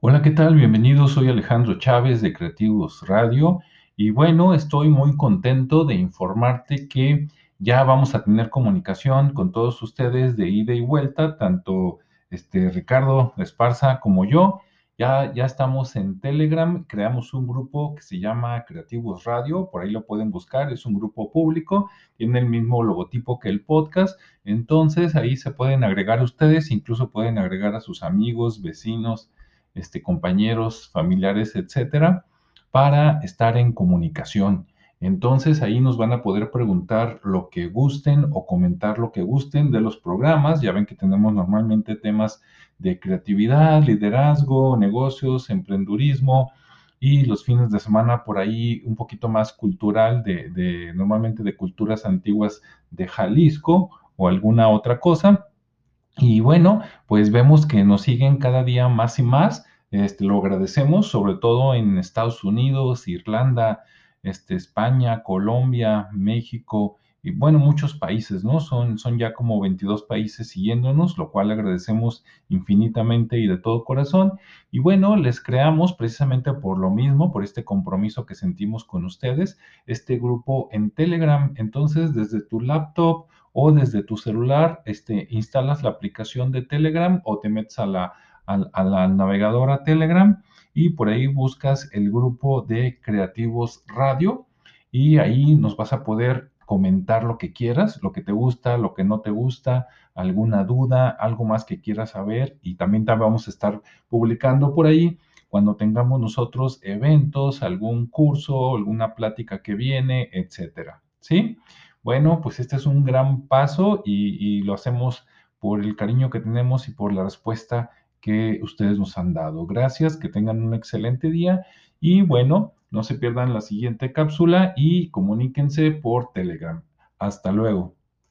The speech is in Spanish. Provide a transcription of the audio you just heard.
Hola, ¿qué tal? Bienvenidos, soy Alejandro Chávez de Creativos Radio y bueno, estoy muy contento de informarte que ya vamos a tener comunicación con todos ustedes de ida y vuelta, tanto este Ricardo Esparza como yo. Ya, ya estamos en Telegram, creamos un grupo que se llama Creativos Radio, por ahí lo pueden buscar, es un grupo público, tiene el mismo logotipo que el podcast, entonces ahí se pueden agregar ustedes, incluso pueden agregar a sus amigos, vecinos, este, compañeros, familiares, etcétera, para estar en comunicación. Entonces ahí nos van a poder preguntar lo que gusten o comentar lo que gusten de los programas. Ya ven que tenemos normalmente temas de creatividad, liderazgo, negocios, emprendurismo y los fines de semana por ahí un poquito más cultural de, de normalmente de culturas antiguas de Jalisco o alguna otra cosa. Y bueno, pues vemos que nos siguen cada día más y más. Este, lo agradecemos, sobre todo en Estados Unidos, Irlanda, este, España, Colombia, México y bueno, muchos países, ¿no? Son, son ya como 22 países siguiéndonos, lo cual agradecemos infinitamente y de todo corazón. Y bueno, les creamos precisamente por lo mismo, por este compromiso que sentimos con ustedes, este grupo en Telegram. Entonces, desde tu laptop o desde tu celular, este, instalas la aplicación de Telegram o te metes a la, a, la navegadora Telegram y por ahí buscas el grupo de Creativos Radio y ahí nos vas a poder comentar lo que quieras, lo que te gusta, lo que no te gusta, alguna duda, algo más que quieras saber y también vamos a estar publicando por ahí cuando tengamos nosotros eventos, algún curso, alguna plática que viene, etcétera. ¿Sí? Bueno, pues este es un gran paso y, lo hacemos por el cariño que tenemos y por la respuesta que ustedes nos han dado. Gracias, que tengan un excelente día y bueno, no se pierdan la siguiente cápsula y comuníquense por Telegram. Hasta luego.